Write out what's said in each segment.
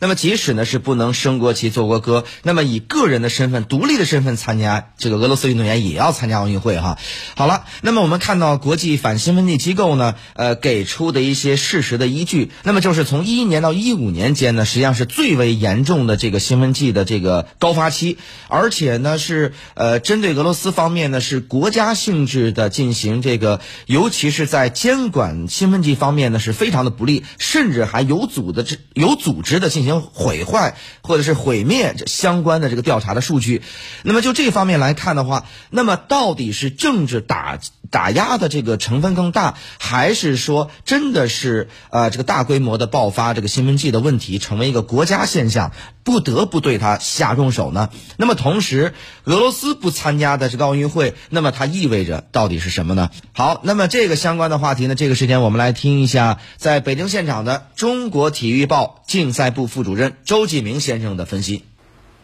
那么即使呢是不能升国旗、奏国歌，那么以个人的身份、独立的身份参加这个俄罗斯运动员也要参加奥运会哈。好了，那么我们看到国际反兴奋剂机构呢，呃给出的一些事实的依据，那么就是从一一年到一五年间呢，实际上是最为严重的这个兴奋剂的这个高发期，而且呢是呃针对俄罗斯方面呢是国家性质的进行这个，尤其是在监管兴奋剂方面呢是非常的不利，甚至还有组的这有组织的进行毁坏或者是毁灭相关的这个调查的数据。那么就这方面来看的话，那么到底是政治打打压的这个成分更大，还是说真的是呃这个大规模的爆发这个兴奋剂的问题成为一个国家现象，不得不对它下重手呢？那么同时，俄罗斯不参加的这个奥运会，那么它意味着到底是什么呢？好，那么这个相关的话题呢，这个时间我们来听一下在北京现场的中国体育报竞赛部副主任周继明先生的分析。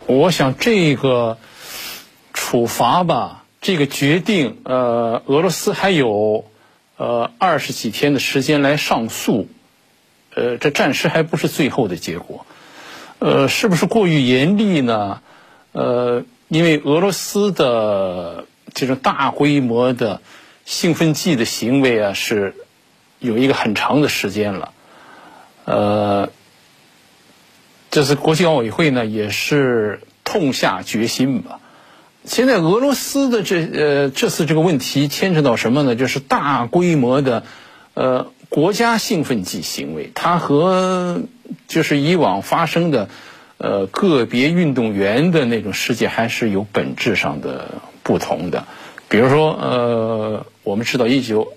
我想这个处罚吧。这个决定，呃，俄罗斯还有呃二十几天的时间来上诉，呃，这暂时还不是最后的结果，呃，是不是过于严厉呢？呃，因为俄罗斯的这种大规模的兴奋剂的行为啊，是有一个很长的时间了，呃，这次国际奥委会呢也是痛下决心吧。现在俄罗斯的这呃这次这个问题牵扯到什么呢？就是大规模的呃国家兴奋剂行为，它和就是以往发生的呃个别运动员的那种事件还是有本质上的不同的。比如说呃，我们知道一九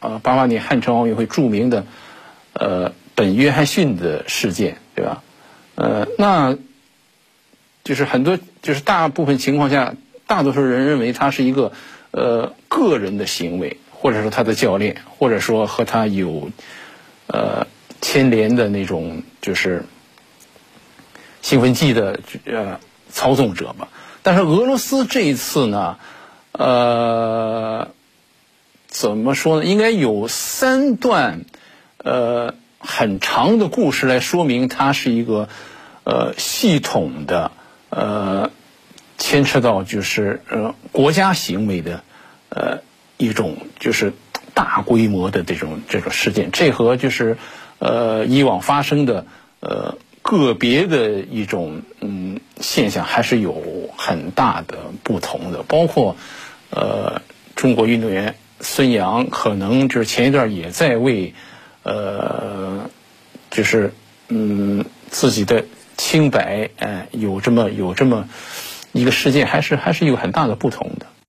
啊八八年汉城奥运会著名的呃本约翰逊的事件，对吧？呃，那就是很多就是大部分情况下。大多数人认为他是一个呃个人的行为，或者说他的教练，或者说和他有呃牵连的那种就是兴奋剂的呃操纵者吧。但是俄罗斯这一次呢，呃，怎么说呢？应该有三段呃很长的故事来说明他是一个呃系统的呃。牵扯到就是呃国家行为的呃一种就是大规模的这种这种事件，这和就是呃以往发生的呃个别的一种嗯现象还是有很大的不同的。包括呃中国运动员孙杨可能就是前一段也在为呃就是嗯自己的清白哎有这么有这么。一个世界还是还是有很大的不同的。